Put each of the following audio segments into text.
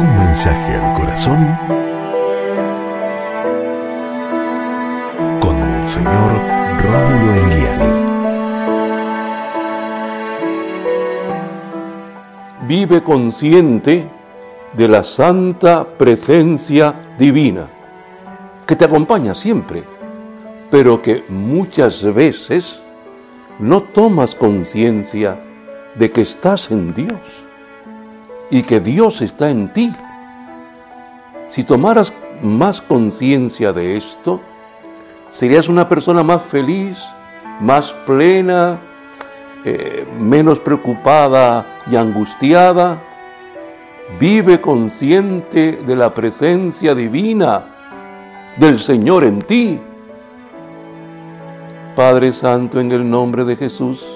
Un mensaje al corazón con Monseñor Rómulo Emiliani. Vive consciente de la santa presencia divina que te acompaña siempre, pero que muchas veces no tomas conciencia de que estás en Dios y que Dios está en ti. Si tomaras más conciencia de esto, serías una persona más feliz, más plena, eh, menos preocupada y angustiada. Vive consciente de la presencia divina del Señor en ti. Padre Santo, en el nombre de Jesús,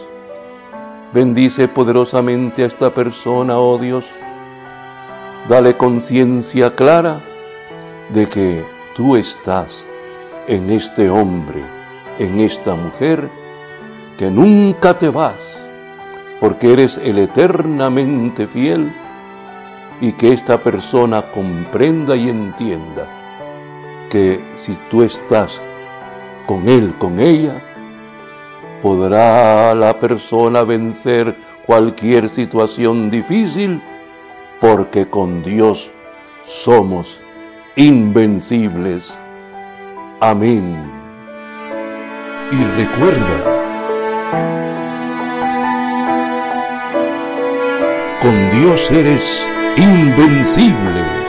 bendice poderosamente a esta persona, oh Dios. Dale conciencia clara de que tú estás en este hombre, en esta mujer, que nunca te vas, porque eres el eternamente fiel y que esta persona comprenda y entienda que si tú estás con él, con ella, podrá la persona vencer cualquier situación difícil, porque con Dios somos invencibles. Amén. Y recuerda, con Dios eres invencible.